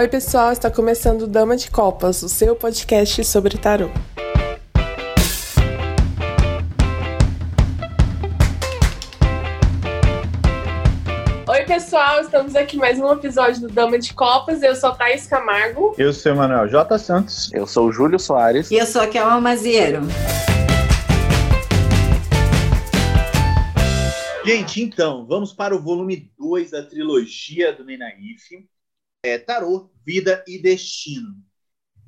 Oi, pessoal, está começando Dama de Copas, o seu podcast sobre tarô. Oi, pessoal, estamos aqui mais um episódio do Dama de Copas. Eu sou Thaís Camargo. Eu sou o Manuel J. Santos. Eu sou o Júlio Soares. E eu sou a Kelma Maziero. Gente, então, vamos para o volume 2 da trilogia do Nenaif, é, Tarô, Vida e Destino.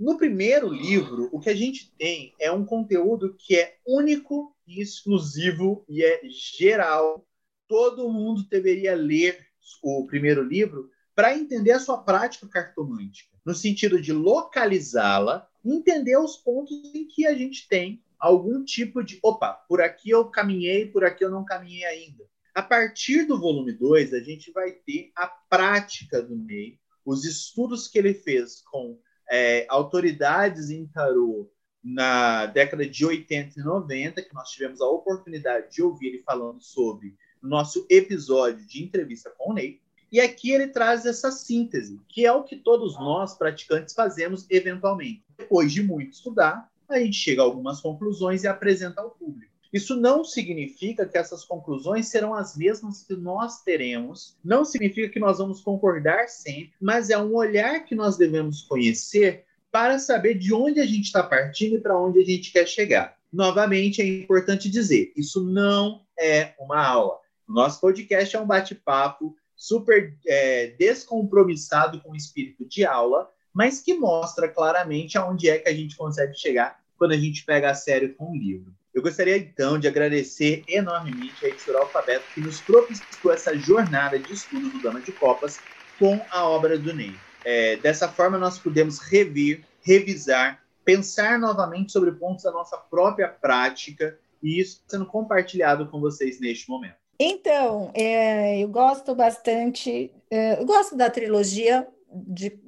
No primeiro livro, o que a gente tem é um conteúdo que é único e exclusivo e é geral. Todo mundo deveria ler o primeiro livro para entender a sua prática cartomântica, no sentido de localizá-la, entender os pontos em que a gente tem algum tipo de, opa, por aqui eu caminhei, por aqui eu não caminhei ainda. A partir do volume 2, a gente vai ter a prática do Ney, os estudos que ele fez com é, autoridades em tarô na década de 80 e 90, que nós tivemos a oportunidade de ouvir ele falando sobre no nosso episódio de entrevista com o Ney. E aqui ele traz essa síntese, que é o que todos nós praticantes fazemos eventualmente. Depois de muito estudar, a gente chega a algumas conclusões e apresenta ao público. Isso não significa que essas conclusões serão as mesmas que nós teremos, não significa que nós vamos concordar sempre, mas é um olhar que nós devemos conhecer para saber de onde a gente está partindo e para onde a gente quer chegar. Novamente, é importante dizer: isso não é uma aula. Nosso podcast é um bate-papo super é, descompromissado com o espírito de aula, mas que mostra claramente aonde é que a gente consegue chegar quando a gente pega a sério com o livro. Eu gostaria então de agradecer enormemente a Editora Alfabeto que nos propiciou essa jornada de estudo do Dama de Copas com a obra do Ney. É, dessa forma, nós podemos rever, revisar, pensar novamente sobre pontos da nossa própria prática e isso sendo compartilhado com vocês neste momento. Então, é, eu gosto bastante, é, eu gosto da trilogia de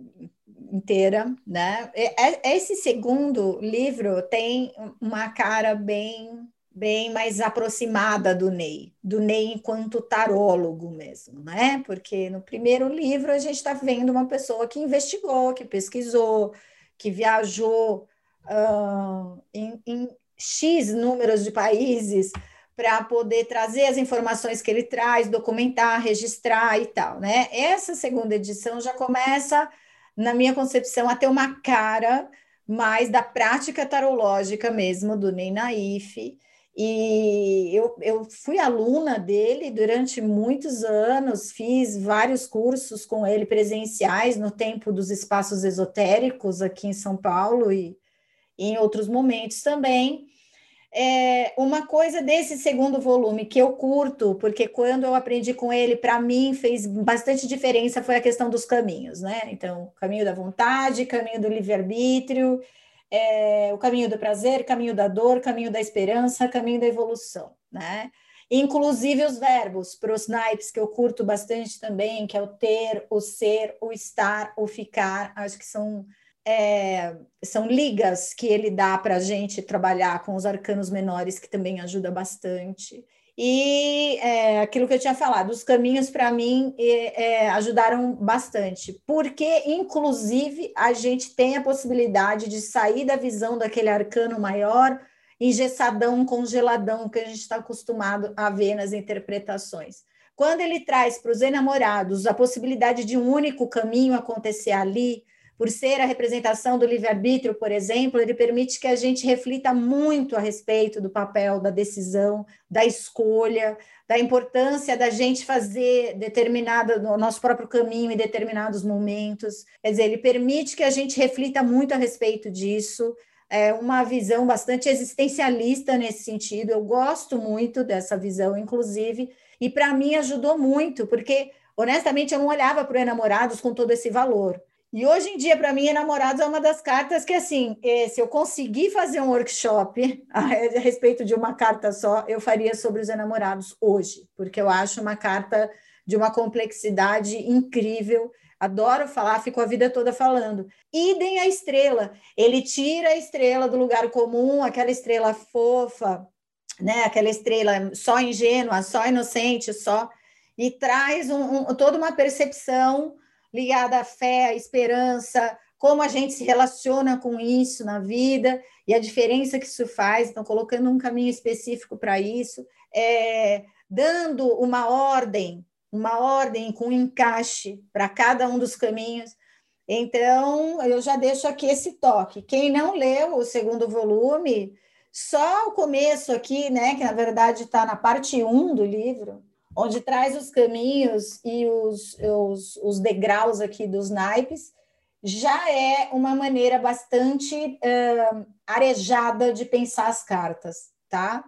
inteira, né? É, é, esse segundo livro tem uma cara bem bem mais aproximada do Ney, do Ney enquanto tarólogo mesmo, né? Porque no primeiro livro a gente está vendo uma pessoa que investigou, que pesquisou, que viajou uh, em, em X números de países para poder trazer as informações que ele traz, documentar, registrar e tal, né? Essa segunda edição já começa na minha concepção, a ter uma cara mais da prática tarológica mesmo, do Ney Naif. E eu, eu fui aluna dele durante muitos anos, fiz vários cursos com ele presenciais no tempo dos espaços esotéricos aqui em São Paulo e, e em outros momentos também é, uma coisa desse segundo volume que eu curto, porque quando eu aprendi com ele, para mim fez bastante diferença foi a questão dos caminhos, né? Então, caminho da vontade, caminho do livre-arbítrio, é, o caminho do prazer, caminho da dor, caminho da esperança, caminho da evolução, né? Inclusive os verbos, para os naipes que eu curto bastante também, que é o ter, o ser, o estar, o ficar, acho que são é, são ligas que ele dá para a gente trabalhar com os arcanos menores, que também ajuda bastante. E é, aquilo que eu tinha falado, os caminhos para mim é, ajudaram bastante, porque inclusive a gente tem a possibilidade de sair da visão daquele arcano maior, engessadão, congeladão, que a gente está acostumado a ver nas interpretações. Quando ele traz para os enamorados a possibilidade de um único caminho acontecer ali, por ser a representação do livre-arbítrio, por exemplo, ele permite que a gente reflita muito a respeito do papel da decisão, da escolha, da importância da gente fazer determinada o nosso próprio caminho em determinados momentos. Quer dizer, ele permite que a gente reflita muito a respeito disso. É uma visão bastante existencialista nesse sentido. Eu gosto muito dessa visão, inclusive, e para mim ajudou muito, porque honestamente eu não olhava para o enamorados com todo esse valor. E hoje em dia, para mim, enamorados é uma das cartas que, assim, eh, se eu conseguir fazer um workshop a respeito de uma carta só, eu faria sobre os enamorados hoje, porque eu acho uma carta de uma complexidade incrível. Adoro falar, fico a vida toda falando. Idem a estrela. Ele tira a estrela do lugar comum, aquela estrela fofa, né? Aquela estrela só ingênua, só inocente, só e traz um, um, toda uma percepção ligada à fé, à esperança, como a gente se relaciona com isso na vida e a diferença que isso faz. Então, colocando um caminho específico para isso, é, dando uma ordem, uma ordem com encaixe para cada um dos caminhos. Então, eu já deixo aqui esse toque. Quem não leu o segundo volume, só o começo aqui, né, que na verdade está na parte 1 do livro, onde traz os caminhos e os, os, os degraus aqui dos naipes, já é uma maneira bastante uh, arejada de pensar as cartas, tá?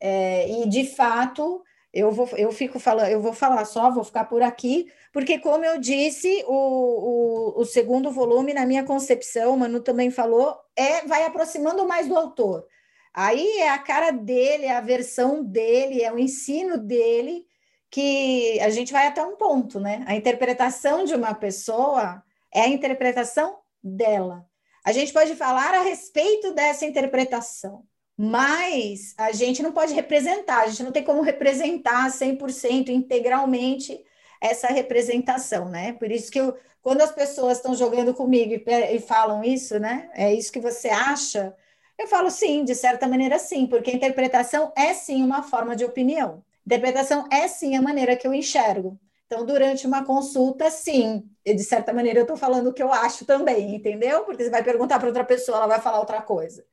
É, e de fato, eu vou, eu fico falando, eu vou falar só, vou ficar por aqui, porque, como eu disse, o, o, o segundo volume, na minha concepção, o Manu também falou, é vai aproximando mais do autor. Aí é a cara dele, é a versão dele, é o ensino dele, que a gente vai até um ponto, né? A interpretação de uma pessoa é a interpretação dela. A gente pode falar a respeito dessa interpretação, mas a gente não pode representar, a gente não tem como representar 100% integralmente essa representação, né? Por isso que eu, quando as pessoas estão jogando comigo e, e falam isso, né? É isso que você acha? Eu falo sim, de certa maneira sim, porque a interpretação é sim uma forma de opinião. Interpretação é sim a maneira que eu enxergo. Então, durante uma consulta, sim, e de certa maneira eu estou falando o que eu acho também, entendeu? Porque você vai perguntar para outra pessoa, ela vai falar outra coisa.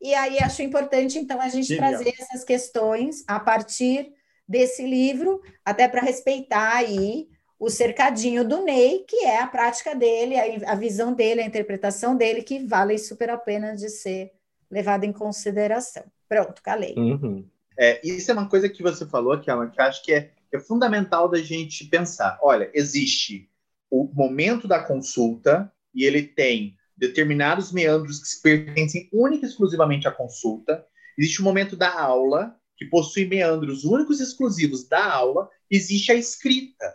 E aí acho importante, então, a gente trazer essas questões a partir desse livro, até para respeitar aí o cercadinho do Ney, que é a prática dele, a, a visão dele, a interpretação dele, que vale super a pena de ser levada em consideração. Pronto, calei. Uhum. É, isso é uma coisa que você falou, que, que acho que é, é fundamental da gente pensar. Olha, existe o momento da consulta e ele tem determinados meandros que pertencem única e exclusivamente à consulta. Existe o momento da aula, que possui meandros únicos e exclusivos da aula. Existe a escrita.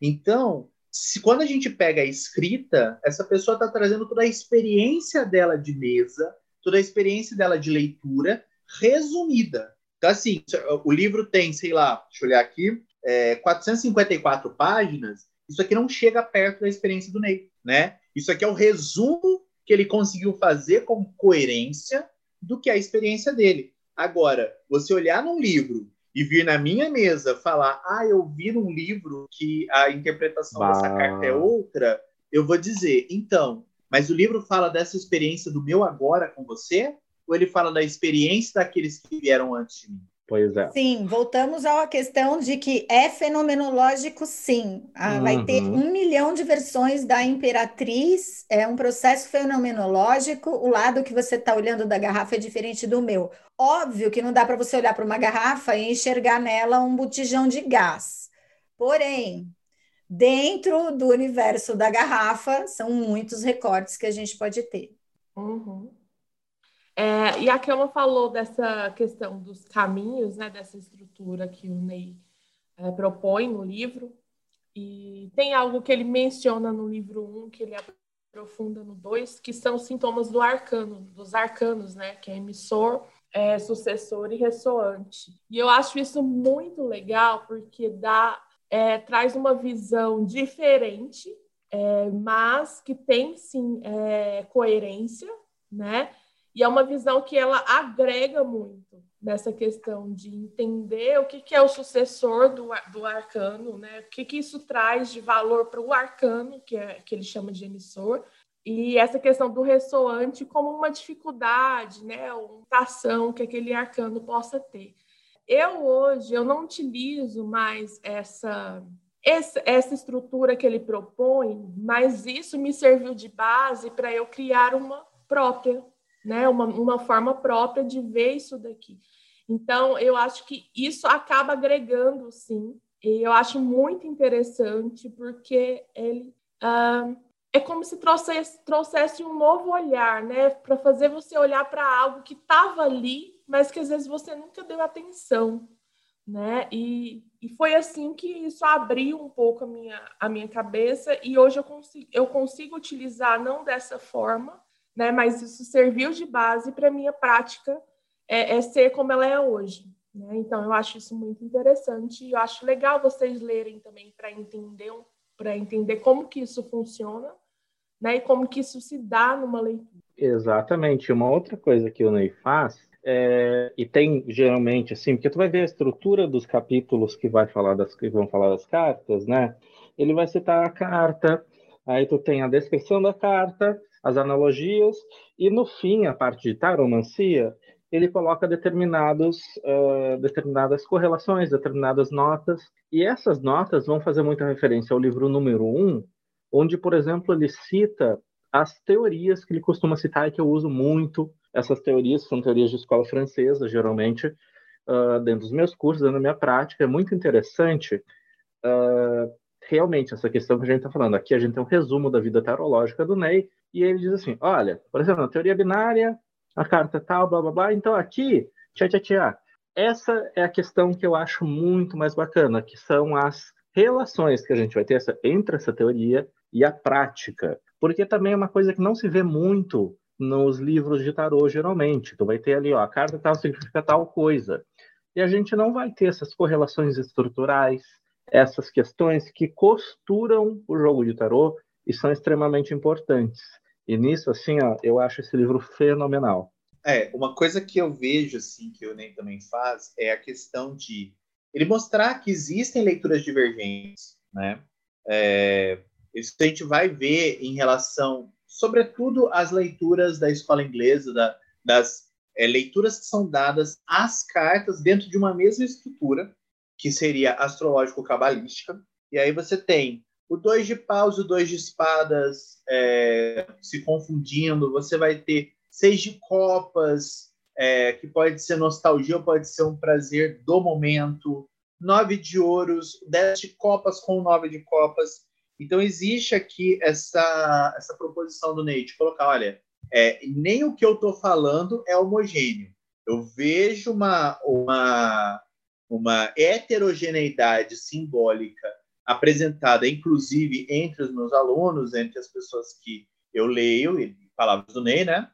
Então, se quando a gente pega a escrita, essa pessoa está trazendo toda a experiência dela de mesa, toda a experiência dela de leitura resumida. Então, assim, o livro tem, sei lá, deixa eu olhar aqui, é, 454 páginas. Isso aqui não chega perto da experiência do Ney, né? Isso aqui é o resumo que ele conseguiu fazer com coerência do que é a experiência dele. Agora, você olhar num livro e vir na minha mesa falar, ah, eu vi num livro que a interpretação bah. dessa carta é outra, eu vou dizer, então, mas o livro fala dessa experiência do meu agora com você? Ou ele fala da experiência daqueles que vieram antes de mim? Pois é. Sim, voltamos à questão de que é fenomenológico, sim. Ah, uhum. Vai ter um milhão de versões da Imperatriz, é um processo fenomenológico. O lado que você está olhando da garrafa é diferente do meu. Óbvio que não dá para você olhar para uma garrafa e enxergar nela um botijão de gás. Porém, dentro do universo da garrafa, são muitos recortes que a gente pode ter. Uhum. É, e a Kelma falou dessa questão dos caminhos, né, dessa estrutura que o Ney é, propõe no livro. E tem algo que ele menciona no livro 1, um, que ele aprofunda no 2, que são sintomas do arcano, dos arcanos, né, que é emissor, é, sucessor e ressoante. E eu acho isso muito legal, porque dá, é, traz uma visão diferente, é, mas que tem sim é, coerência, né? E é uma visão que ela agrega muito nessa questão de entender o que, que é o sucessor do, do arcano, né? o que, que isso traz de valor para o arcano, que, é, que ele chama de emissor, e essa questão do ressoante como uma dificuldade, né? uma mutação que aquele arcano possa ter. Eu hoje eu não utilizo mais essa essa estrutura que ele propõe, mas isso me serviu de base para eu criar uma própria, né? Uma, uma forma própria de ver isso daqui. Então, eu acho que isso acaba agregando, sim, e eu acho muito interessante, porque ele é como se trouxesse, trouxesse um novo olhar, né? Para fazer você olhar para algo que estava ali, mas que às vezes você nunca deu atenção, né? E, e foi assim que isso abriu um pouco a minha, a minha cabeça, e hoje eu consigo, eu consigo utilizar não dessa forma, né? Mas isso serviu de base para minha prática é, é, ser como ela é hoje. Né? Então eu acho isso muito interessante eu acho legal vocês lerem também para entender para entender como que isso funciona, né? E como que isso se dá numa leitura. Exatamente. Uma outra coisa que o Ney faz é, e tem geralmente assim, porque tu vai ver a estrutura dos capítulos que vai falar das que vão falar das cartas, né? Ele vai citar a carta, aí tu tem a descrição da carta, as analogias e no fim a parte de taromancia ele coloca determinados, uh, determinadas correlações, determinadas notas, e essas notas vão fazer muita referência ao livro número 1, um, onde, por exemplo, ele cita as teorias que ele costuma citar e que eu uso muito. Essas teorias são teorias de escola francesa, geralmente, uh, dentro dos meus cursos, dentro da minha prática. É muito interessante, uh, realmente, essa questão que a gente está falando. Aqui a gente tem um resumo da vida tarológica do Ney, e ele diz assim: olha, por exemplo, na teoria binária, a carta tal, blá blá blá. Então aqui, tchá tchá tchá. Essa é a questão que eu acho muito mais bacana, que são as relações que a gente vai ter essa, entre essa teoria e a prática. Porque também é uma coisa que não se vê muito nos livros de tarô, geralmente. Tu vai ter ali, ó, a carta tal significa tal coisa. E a gente não vai ter essas correlações estruturais, essas questões que costuram o jogo de tarô e são extremamente importantes. E nisso, assim, ó, eu acho esse livro fenomenal. É, uma coisa que eu vejo, assim, que o Ney também faz, é a questão de ele mostrar que existem leituras divergentes, né? É, isso a gente vai ver em relação, sobretudo, às leituras da escola inglesa, da, das é, leituras que são dadas às cartas dentro de uma mesma estrutura, que seria astrológico-cabalística. E aí você tem o dois de paus o dois de espadas é, se confundindo, você vai ter seis de copas, é, que pode ser nostalgia pode ser um prazer do momento, nove de ouros, dez de copas com nove de copas. Então existe aqui essa, essa proposição do Ney de colocar, olha, é, nem o que eu estou falando é homogêneo. Eu vejo uma, uma, uma heterogeneidade simbólica apresentada, inclusive, entre os meus alunos, entre as pessoas que eu leio, palavras do Ney, né?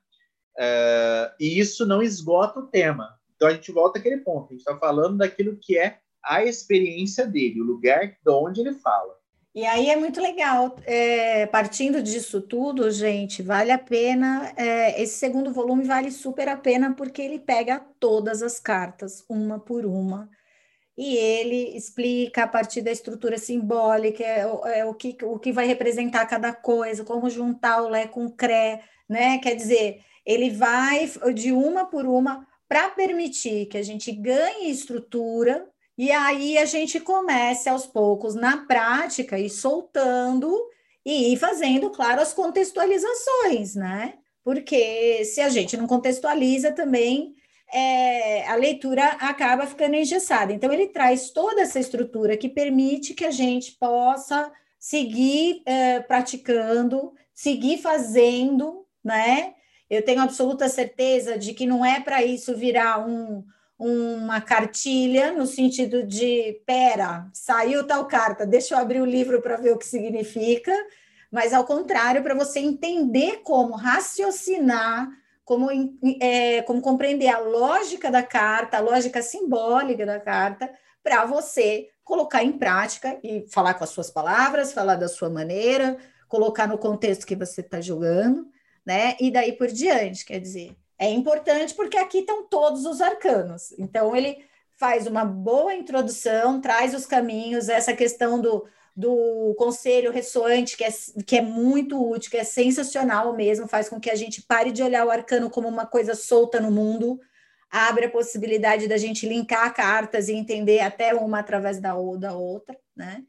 Uh, e isso não esgota o tema. Então a gente volta àquele ponto. A gente está falando daquilo que é a experiência dele, o lugar de onde ele fala. E aí é muito legal. É, partindo disso tudo, gente, vale a pena. É, esse segundo volume vale super a pena porque ele pega todas as cartas, uma por uma e ele explica a partir da estrutura simbólica, é, é, o, que, o que vai representar cada coisa, como juntar o Lé com o Cré, né? Quer dizer, ele vai de uma por uma para permitir que a gente ganhe estrutura e aí a gente comece aos poucos na prática e soltando e ir fazendo, claro, as contextualizações, né? Porque se a gente não contextualiza também, é, a leitura acaba ficando engessada. Então, ele traz toda essa estrutura que permite que a gente possa seguir é, praticando, seguir fazendo, né? Eu tenho absoluta certeza de que não é para isso virar um, uma cartilha no sentido de pera, saiu tal carta, deixa eu abrir o livro para ver o que significa, mas ao contrário, para você entender como raciocinar como, é, como compreender a lógica da carta, a lógica simbólica da carta, para você colocar em prática e falar com as suas palavras, falar da sua maneira, colocar no contexto que você está jogando, né? E daí por diante, quer dizer, é importante porque aqui estão todos os arcanos. Então ele faz uma boa introdução, traz os caminhos, essa questão do do conselho ressoante, que é, que é muito útil, que é sensacional mesmo, faz com que a gente pare de olhar o arcano como uma coisa solta no mundo, abre a possibilidade da gente linkar cartas e entender até uma através da, da outra, né?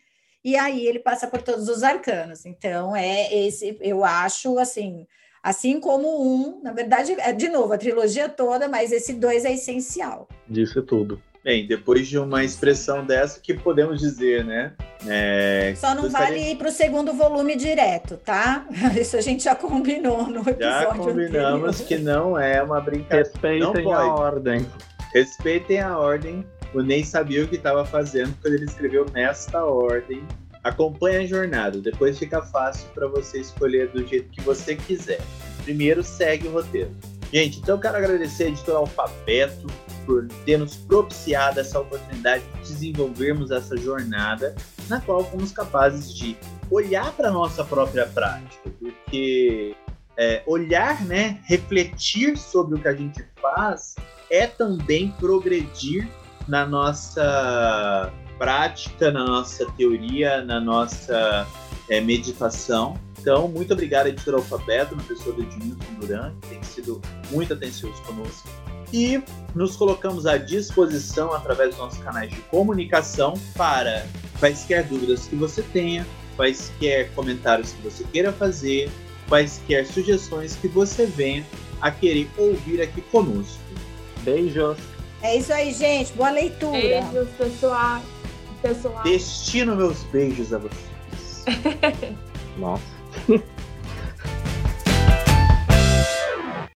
E aí ele passa por todos os arcanos. Então, é esse, eu acho assim, assim como um, na verdade, é de novo, a trilogia toda, mas esse dois é essencial. Disse tudo. Bem, depois de uma expressão dessa, que podemos dizer, né? É, Só não vale ir para o segundo volume direto, tá? Isso a gente já combinou no episódio Já combinamos anterior. que não é uma brincadeira. Respeitem a ordem. Respeitem a ordem. O Ney sabia o que estava fazendo quando ele escreveu nesta ordem. Acompanhe a jornada, depois fica fácil para você escolher do jeito que você quiser. Primeiro segue o roteiro. Gente, então eu quero agradecer a editora Alfabeto, por ter nos propiciado essa oportunidade de desenvolvermos essa jornada, na qual fomos capazes de olhar para a nossa própria prática, porque é, olhar, né, refletir sobre o que a gente faz é também progredir na nossa prática, na nossa teoria, na nossa é, meditação. Então, muito obrigado, editor Alfabeto, na pessoa do Edmilson Duran, que tem sido muito atencioso conosco. E nos colocamos à disposição através dos nossos canais de comunicação para quaisquer dúvidas que você tenha, quaisquer comentários que você queira fazer, quaisquer sugestões que você venha a querer ouvir aqui conosco. Beijos! É isso aí, gente. Boa leitura. Beijos, pessoal. pessoal. Destino meus beijos a vocês. Nossa.